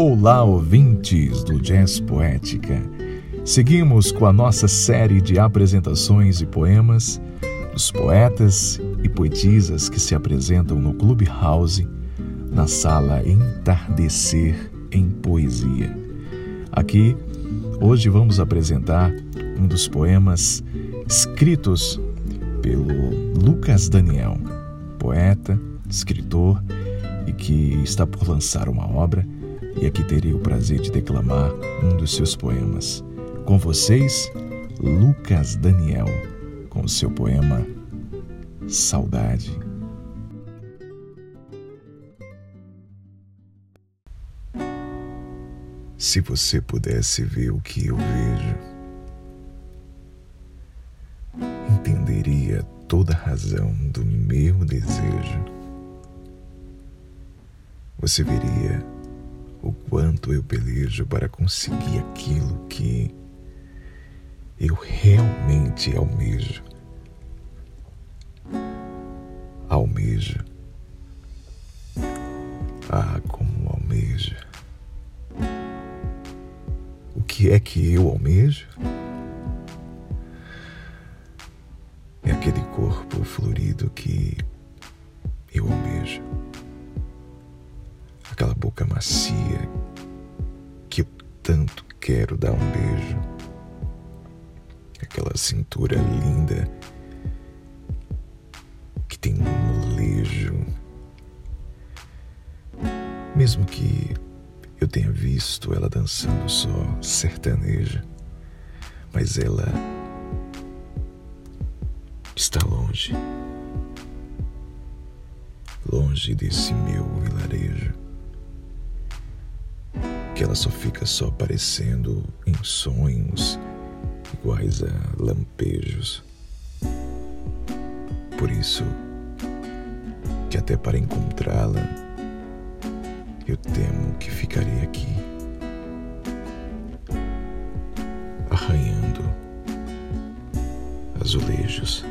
Olá, ouvintes do Jazz Poética. Seguimos com a nossa série de apresentações e poemas dos poetas e poetisas que se apresentam no Clubhouse, na sala Entardecer em Poesia. Aqui, hoje vamos apresentar um dos poemas escritos pelo Lucas Daniel, poeta, escritor e que está por lançar uma obra e aqui terei o prazer de declamar um dos seus poemas. Com vocês, Lucas Daniel, com o seu poema Saudade. Se você pudesse ver o que eu vejo, entenderia toda a razão do meu desejo. Você veria o quanto eu pelejo para conseguir aquilo que eu realmente almejo. Almejo. Que é que eu almejo? É aquele corpo florido que eu almejo aquela boca macia que eu tanto quero dar um beijo, aquela cintura linda que tem um molejo. Mesmo que eu tenha visto ela dançando só sertaneja, mas ela está longe, longe desse meu vilarejo que ela só fica só aparecendo em sonhos iguais a lampejos. Por isso que até para encontrá-la eu temo que ficarei aqui arranhando azulejos.